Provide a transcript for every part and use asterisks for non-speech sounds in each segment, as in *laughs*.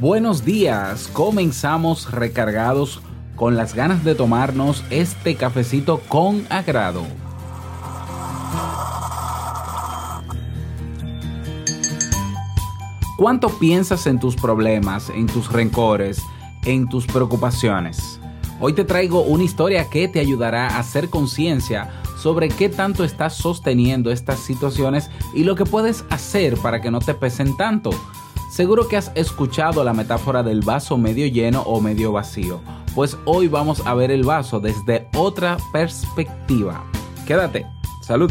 Buenos días, comenzamos recargados con las ganas de tomarnos este cafecito con agrado. ¿Cuánto piensas en tus problemas, en tus rencores, en tus preocupaciones? Hoy te traigo una historia que te ayudará a hacer conciencia sobre qué tanto estás sosteniendo estas situaciones y lo que puedes hacer para que no te pesen tanto. Seguro que has escuchado la metáfora del vaso medio lleno o medio vacío, pues hoy vamos a ver el vaso desde otra perspectiva. Quédate, salud.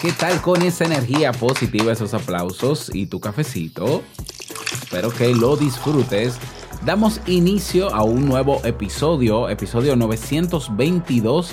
¿Qué tal con esa energía positiva, esos aplausos y tu cafecito? Espero que lo disfrutes. Damos inicio a un nuevo episodio, episodio 922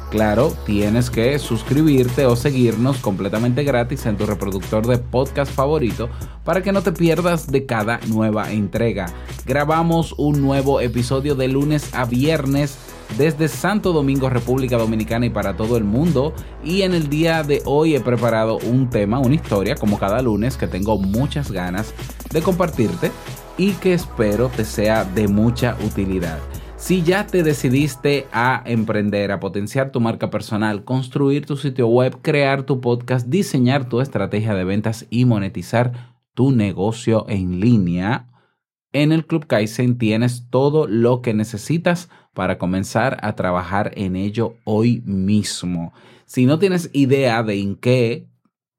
Claro, tienes que suscribirte o seguirnos completamente gratis en tu reproductor de podcast favorito para que no te pierdas de cada nueva entrega. Grabamos un nuevo episodio de lunes a viernes desde Santo Domingo, República Dominicana y para todo el mundo. Y en el día de hoy he preparado un tema, una historia, como cada lunes, que tengo muchas ganas de compartirte y que espero te sea de mucha utilidad. Si ya te decidiste a emprender, a potenciar tu marca personal, construir tu sitio web, crear tu podcast, diseñar tu estrategia de ventas y monetizar tu negocio en línea, en el Club Kaizen tienes todo lo que necesitas para comenzar a trabajar en ello hoy mismo. Si no tienes idea de en qué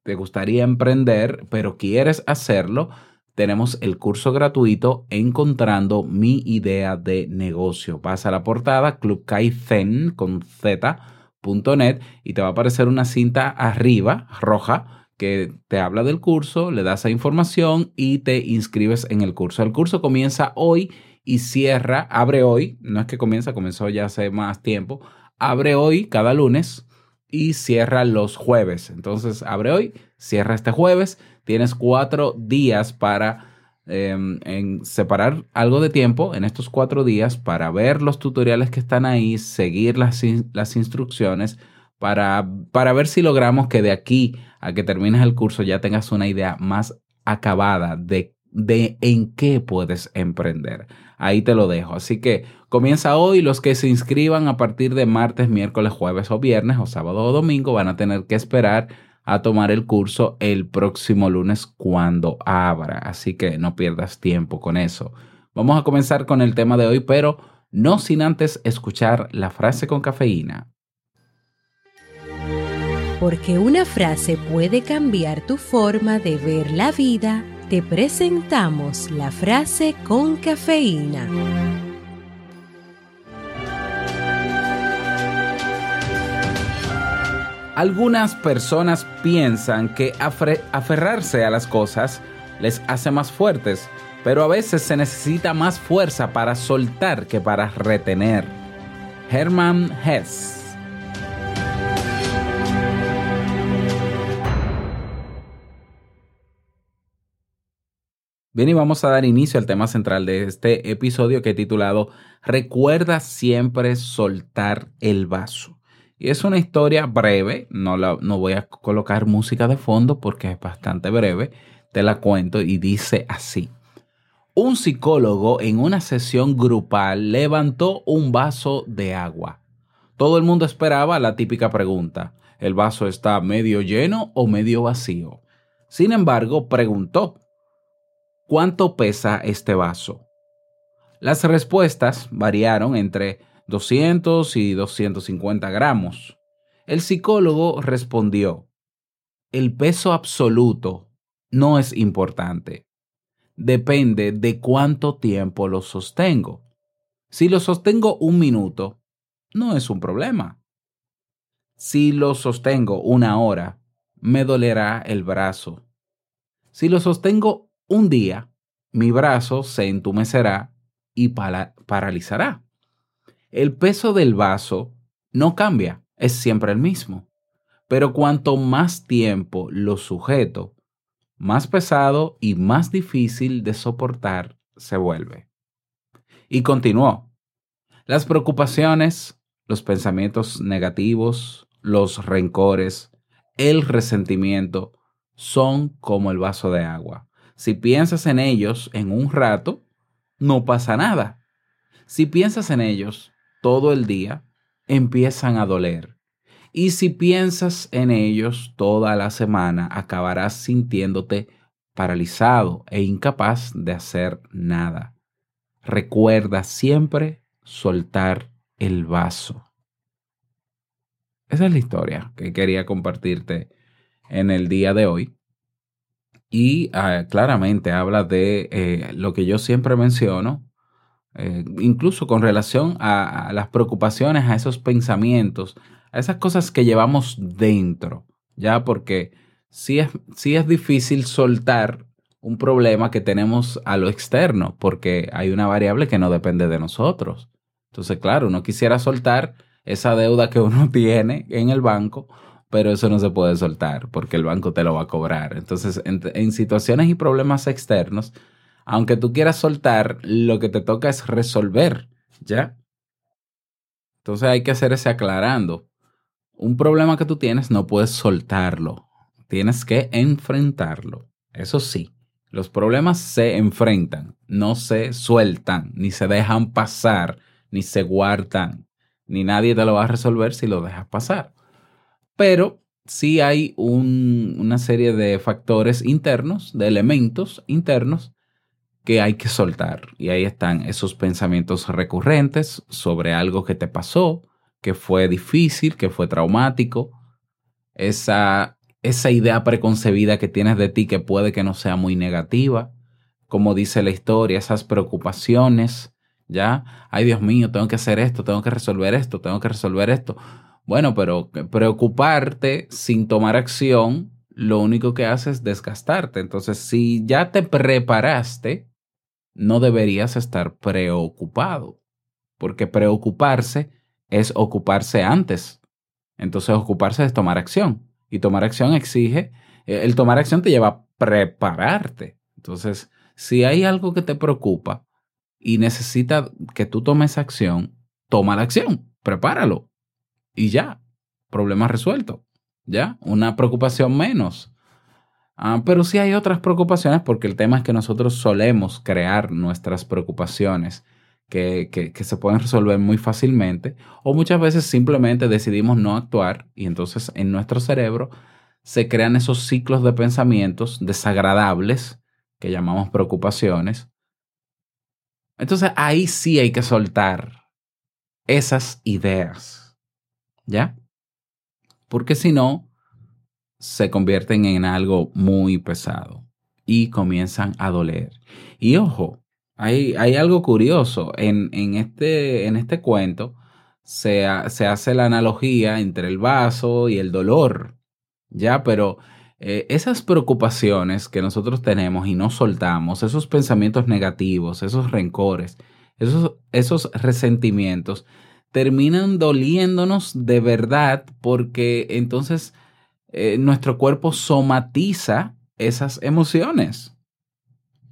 te gustaría emprender, pero quieres hacerlo, tenemos el curso gratuito Encontrando mi idea de negocio. Vas a la portada clubkaizen con z.net y te va a aparecer una cinta arriba roja que te habla del curso, le das a información y te inscribes en el curso. El curso comienza hoy y cierra, abre hoy, no es que comienza, comenzó ya hace más tiempo, abre hoy cada lunes y cierra los jueves. Entonces, abre hoy, cierra este jueves, tienes cuatro días para en separar algo de tiempo en estos cuatro días para ver los tutoriales que están ahí, seguir las, las instrucciones, para, para ver si logramos que de aquí a que termines el curso ya tengas una idea más acabada de, de en qué puedes emprender. Ahí te lo dejo. Así que comienza hoy. Los que se inscriban a partir de martes, miércoles, jueves o viernes o sábado o domingo van a tener que esperar a tomar el curso el próximo lunes cuando abra. Así que no pierdas tiempo con eso. Vamos a comenzar con el tema de hoy, pero no sin antes escuchar la frase con cafeína. Porque una frase puede cambiar tu forma de ver la vida, te presentamos la frase con cafeína. Algunas personas piensan que aferrarse a las cosas les hace más fuertes, pero a veces se necesita más fuerza para soltar que para retener. Hermann Hesse Bien, y vamos a dar inicio al tema central de este episodio que he titulado Recuerda siempre soltar el vaso. Y es una historia breve, no, la, no voy a colocar música de fondo porque es bastante breve, te la cuento y dice así. Un psicólogo en una sesión grupal levantó un vaso de agua. Todo el mundo esperaba la típica pregunta, ¿el vaso está medio lleno o medio vacío? Sin embargo, preguntó, ¿cuánto pesa este vaso? Las respuestas variaron entre 200 y 250 gramos. El psicólogo respondió, el peso absoluto no es importante. Depende de cuánto tiempo lo sostengo. Si lo sostengo un minuto, no es un problema. Si lo sostengo una hora, me dolerá el brazo. Si lo sostengo un día, mi brazo se entumecerá y paralizará. El peso del vaso no cambia, es siempre el mismo. Pero cuanto más tiempo lo sujeto, más pesado y más difícil de soportar se vuelve. Y continuó. Las preocupaciones, los pensamientos negativos, los rencores, el resentimiento son como el vaso de agua. Si piensas en ellos en un rato, no pasa nada. Si piensas en ellos todo el día, empiezan a doler. Y si piensas en ellos toda la semana, acabarás sintiéndote paralizado e incapaz de hacer nada. Recuerda siempre soltar el vaso. Esa es la historia que quería compartirte en el día de hoy. Y ah, claramente habla de eh, lo que yo siempre menciono, eh, incluso con relación a, las preocupaciones, a esos pensamientos, a esas cosas que llevamos dentro, ¿ya? Porque sí es, sí es difícil soltar un problema que tenemos a lo externo, porque hay una variable que no depende de nosotros. Entonces, claro, uno quisiera soltar esa deuda que uno *laughs* tiene en el banco, pero eso no se puede soltar porque el banco te lo va a cobrar. Entonces, en, situaciones y problemas externos, aunque tú quieras soltar, lo que te toca es resolver, ¿ya? Entonces hay que hacer ese aclarando. Un problema que tú tienes no puedes soltarlo, tienes que enfrentarlo. Eso sí, los problemas se enfrentan, no se sueltan, ni se dejan pasar, ni se guardan, ni nadie te lo va a resolver si lo dejas pasar. Pero sí hay una serie de factores internos, de elementos internos que hay que soltar. Y ahí están esos pensamientos recurrentes sobre algo que te pasó, que fue difícil, que fue traumático, esa, esa idea preconcebida que tienes de ti que puede que no sea muy negativa, como dice la historia, esas preocupaciones, ¿ya? Ay, Dios mío, tengo que hacer esto, tengo que resolver esto, tengo que resolver esto. Bueno, pero preocuparte sin tomar acción, lo único que hace es desgastarte. Entonces, si ya te preparaste, no deberías estar preocupado, porque preocuparse es ocuparse antes. Entonces, ocuparse es tomar acción. Y tomar acción exige, eh, el tomar acción te lleva a prepararte. Entonces, si hay algo que te preocupa y necesita que tú tomes acción, toma la acción, prepáralo, y ya, problema resuelto, ya, una preocupación menos. Ah, pero sí hay otras preocupaciones porque el tema es que nosotros solemos crear nuestras preocupaciones que, que, se pueden resolver muy fácilmente o muchas veces simplemente decidimos no actuar y entonces en nuestro cerebro se crean esos ciclos de pensamientos desagradables que llamamos preocupaciones. Entonces ahí sí hay que soltar esas ideas ¿Ya? Porque si no, se convierten en algo muy pesado y comienzan a doler. Y ojo, hay, hay algo curioso. En, en, este, en este cuento se, se, hace la analogía entre el vaso y el dolor. ¿Ya? Pero eh, esas preocupaciones que nosotros tenemos y no soltamos, esos pensamientos negativos, esos rencores, esos, esos resentimientos, terminan doliéndonos de verdad porque entonces eh, nuestro cuerpo somatiza esas emociones.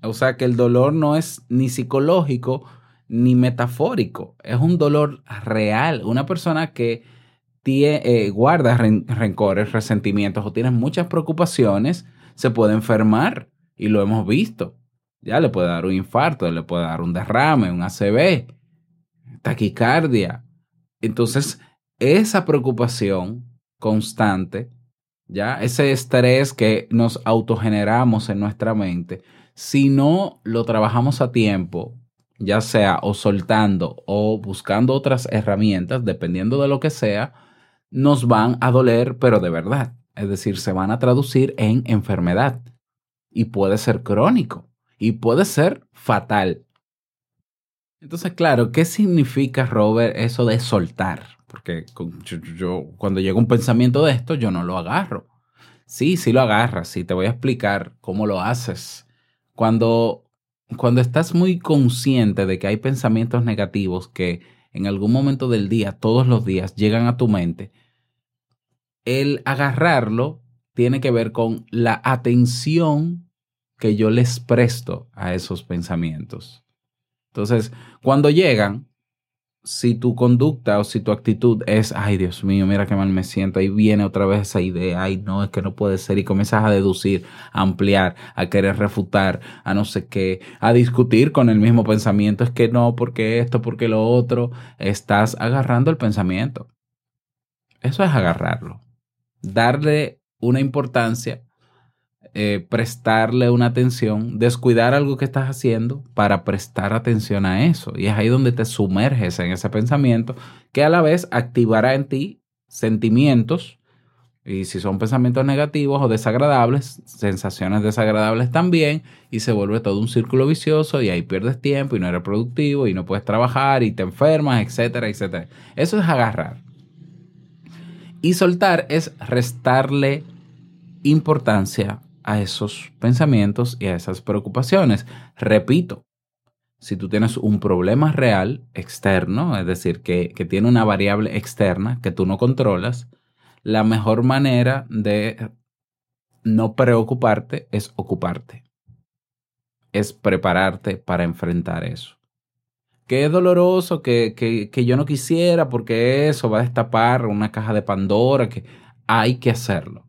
O sea que el dolor no es ni psicológico ni metafórico, es un dolor real. Una persona que tie- eh, guarda ren- rencores, resentimientos o tiene muchas preocupaciones, se puede enfermar y lo hemos visto. Ya le puede dar un infarto, le puede dar un derrame, un ACV, taquicardia. Entonces, esa preocupación constante, ya ese estrés que nos autogeneramos en nuestra mente, si no lo trabajamos a tiempo, ya sea o soltando o buscando otras herramientas, dependiendo de lo que sea, nos van a doler, pero de verdad. Es decir, se van a traducir en enfermedad y puede ser crónico y puede ser fatal. Entonces, claro, ¿qué significa, Robert, eso de soltar? Porque con- yo, cuando llega un pensamiento de esto, yo no lo agarro. Sí, sí lo agarras, sí, te voy a explicar cómo lo haces. Cuando, cuando estás muy consciente de que hay pensamientos negativos que en algún momento del día, todos los días, llegan a tu mente, el agarrarlo tiene que ver con la atención que yo les presto a esos pensamientos. Entonces, cuando llegan, si tu conducta o si tu actitud es, ay Dios mío, mira qué mal me siento, ahí viene otra vez esa idea, ay no, es que no puede ser, y comienzas a deducir, a ampliar, a querer refutar, a no sé qué, a discutir con el mismo pensamiento, es que no, porque esto, porque lo otro, estás agarrando el pensamiento. Eso es agarrarlo, darle una importancia eh, prestarle una atención, descuidar algo que estás haciendo para prestar atención a eso. Y es ahí donde te sumerges en ese pensamiento que a la vez activará en ti sentimientos. Y si son pensamientos negativos o desagradables, sensaciones desagradables también, y se vuelve todo un círculo vicioso y ahí pierdes tiempo y no eres productivo y no puedes trabajar y te enfermas, etcétera, etcétera. Eso es agarrar. Y soltar es restarle importancia a esos pensamientos y a esas preocupaciones. Repito, si tú tienes un problema real externo, es decir, que, que tiene una variable externa que tú no controlas, la mejor manera de no preocuparte es ocuparte. Es prepararte para enfrentar eso. Que es doloroso, que, que, que yo no quisiera, porque eso va a destapar una caja de Pandora, que hay que hacerlo.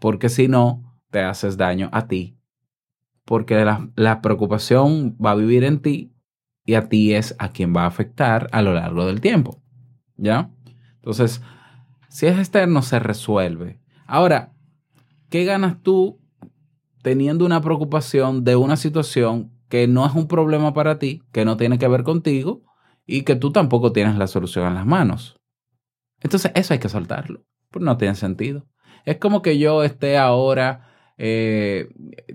Porque si no, te haces daño a ti. Porque la, la, preocupación va a vivir en ti y a ti es a quien va a afectar a lo largo del tiempo. ¿Ya? Entonces, si es externo, se resuelve. Ahora, ¿qué ganas tú teniendo una preocupación de una situación que no es un problema para ti, que no tiene que ver contigo y que tú tampoco tienes la solución en las manos? Entonces, eso hay que soltarlo. Pues no tiene sentido. Es como que yo esté ahora eh,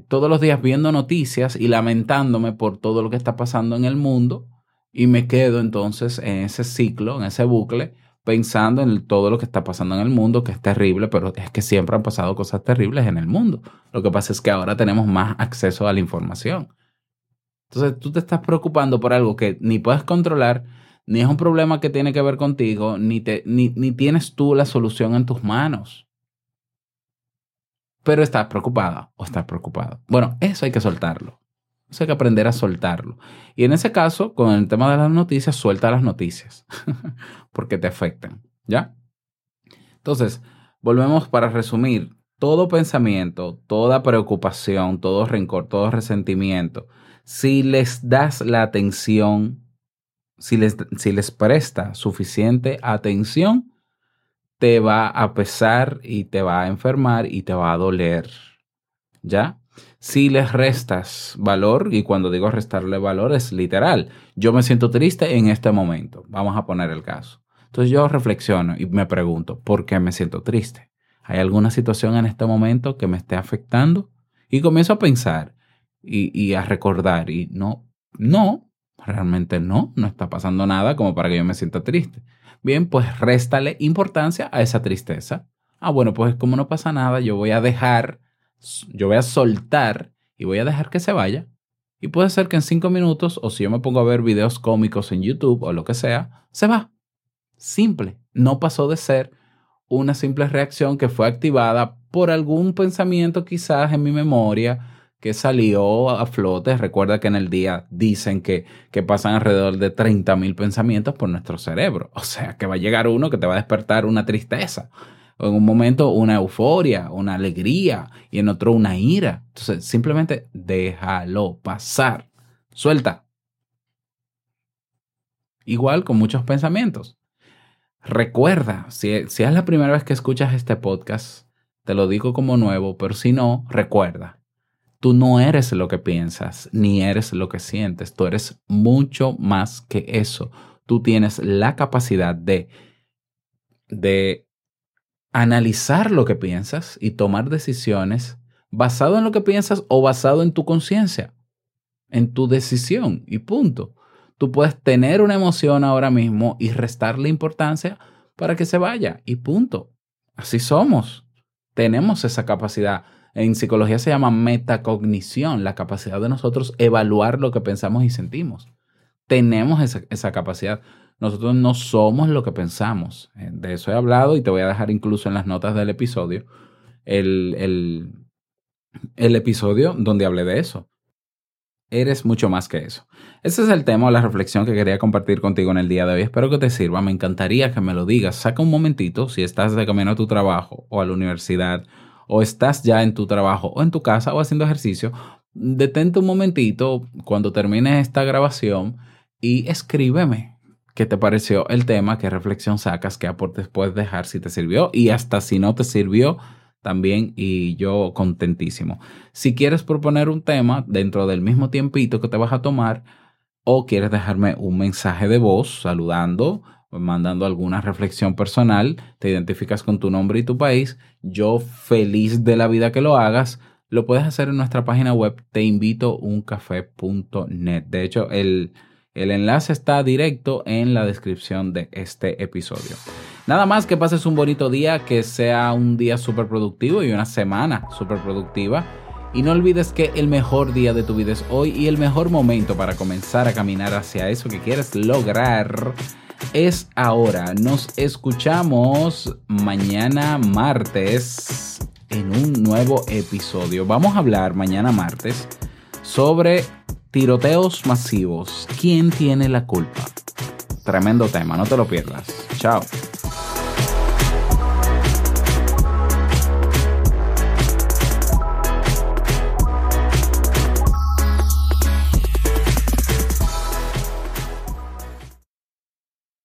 todos los días viendo noticias y lamentándome por todo lo que está pasando en el mundo y me quedo entonces en ese ciclo, en ese bucle, pensando en todo lo que está pasando en el mundo, que es terrible, pero es que siempre han pasado cosas terribles en el mundo. Lo que pasa es que ahora tenemos más acceso a la información. Entonces tú te estás preocupando por algo que ni puedes controlar, ni es un problema que tiene que ver contigo, ni, te, ni, ni tienes tú la solución en tus manos pero estás preocupada o estás preocupado. Bueno, eso hay que soltarlo. Eso hay que aprender a soltarlo. Y en ese caso, con el tema de las noticias, suelta las noticias, *laughs* porque te afectan, ¿ya? Entonces, volvemos para resumir. Todo pensamiento, toda preocupación, todo rencor, todo resentimiento, si les das la atención, si les, si les presta suficiente atención, te va a pesar y te va a enfermar y te va a doler. ¿Ya? Si les restas valor, y cuando digo restarle valor es literal, yo me siento triste en este momento, vamos a poner el caso. Entonces yo reflexiono y me pregunto, ¿por qué me siento triste? ¿Hay alguna situación en este momento que me esté afectando? Y comienzo a pensar y, a recordar y no, no, realmente no, no está pasando nada como para que yo me sienta triste. Bien, pues réstale importancia a esa tristeza. Ah, bueno, pues como no pasa nada, yo voy a dejar, yo voy a soltar y voy a dejar que se vaya. Y puede ser que en cinco minutos, o si yo me pongo a ver videos cómicos en YouTube o lo que sea, se va. Simple. No pasó de ser una simple reacción que fue activada por algún pensamiento quizás en mi memoria que salió a flote. Recuerda que en el día dicen que, que pasan alrededor de 30.000 pensamientos por nuestro cerebro. O sea, que va a llegar uno que te va a despertar una tristeza. O en un momento una euforia, una alegría y en otro una ira. Entonces, simplemente déjalo pasar. Suelta. Igual con muchos pensamientos. Recuerda, si, si es la primera vez que escuchas este podcast, te lo digo como nuevo, pero si no, recuerda, tú no eres lo que piensas, ni eres lo que sientes, tú eres mucho más que eso. Tú tienes la capacidad de, de analizar lo que piensas y tomar decisiones basado en lo que piensas o basado en tu conciencia, en tu decisión y punto. Tú puedes tener una emoción ahora mismo y restarle importancia para que se vaya y punto. Así somos. Tenemos esa capacidad. En psicología se llama metacognición, la capacidad de nosotros evaluar lo que pensamos y sentimos. Tenemos esa, capacidad. Nosotros no somos lo que pensamos. Eh, de eso he hablado y te voy a dejar incluso en las notas del episodio el, el, el episodio donde hablé de eso eres mucho más que eso. Ese es el tema o la reflexión que quería compartir contigo en el día de hoy. Espero que te sirva. Me encantaría que me lo digas. Saca un momentito si estás de camino a tu trabajo o a la universidad o estás ya en tu trabajo o en tu casa o haciendo ejercicio. Detente un momentito cuando termine esta grabación y escríbeme qué te pareció el tema, qué reflexión sacas, qué aportes puedes dejar si te sirvió y hasta si no te sirvió también y yo contentísimo. Si quieres proponer un tema dentro del mismo tiempito que te vas a tomar o quieres dejarme un mensaje de voz saludando, mandando alguna reflexión personal, te identificas con tu nombre y tu país, yo feliz de la vida que lo hagas, lo puedes hacer en nuestra página web teinvitouncafé.net. De hecho, el el enlace está directo en la descripción de este episodio. Nada más que pases un bonito día, que sea un día súper productivo y una semana súper productiva. Y no olvides que el mejor día de tu vida es hoy y el mejor momento para comenzar a caminar hacia eso que quieres lograr es ahora. Nos escuchamos mañana martes en un nuevo episodio. Vamos a hablar mañana martes sobre Tiroteos masivos. ¿Quién tiene la culpa? Tremendo tema, no te lo pierdas. Chao.